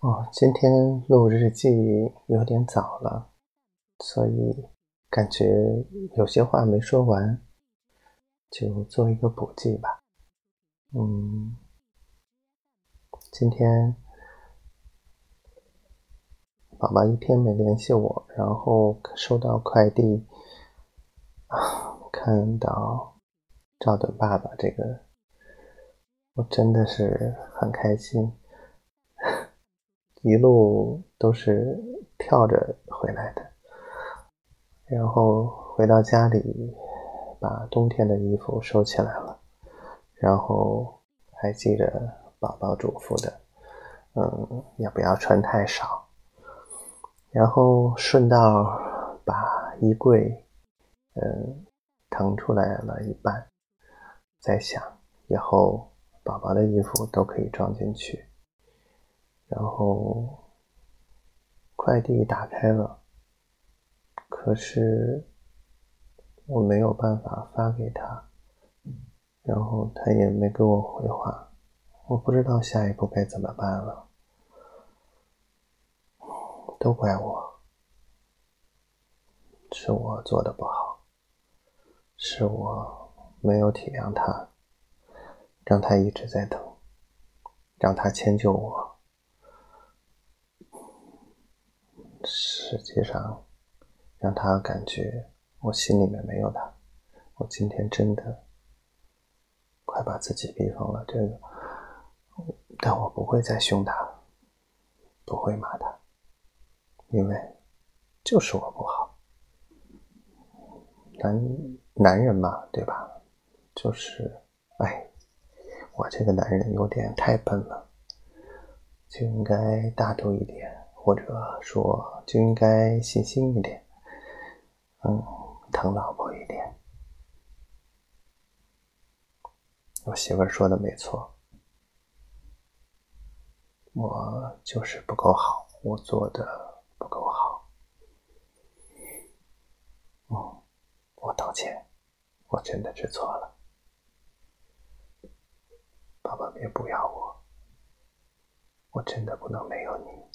哦，今天录日记有点早了，所以感觉有些话没说完，就做一个补记吧。嗯，今天宝宝一天没联系我，然后收到快递，啊，看到赵的爸爸这个，我真的是很开心。一路都是跳着回来的，然后回到家里，把冬天的衣服收起来了，然后还记着宝宝嘱咐的，嗯，也不要穿太少，然后顺道把衣柜，嗯，腾出来了一半，在想以后宝宝的衣服都可以装进去。然后快递打开了，可是我没有办法发给他，然后他也没给我回话，我不知道下一步该怎么办了，都怪我，是我做的不好，是我没有体谅他，让他一直在等，让他迁就我。实际上，让他感觉我心里面没有他。我今天真的快把自己逼疯了。这个，但我不会再凶他，不会骂他，因为就是我不好。男男人嘛，对吧？就是，哎，我这个男人有点太笨了，就应该大度一点。或者说，就应该细心一点，嗯，疼老婆一点。我媳妇儿说的没错，我就是不够好，我做的不够好。嗯，我道歉，我真的知错了，爸爸别不要我，我真的不能没有你。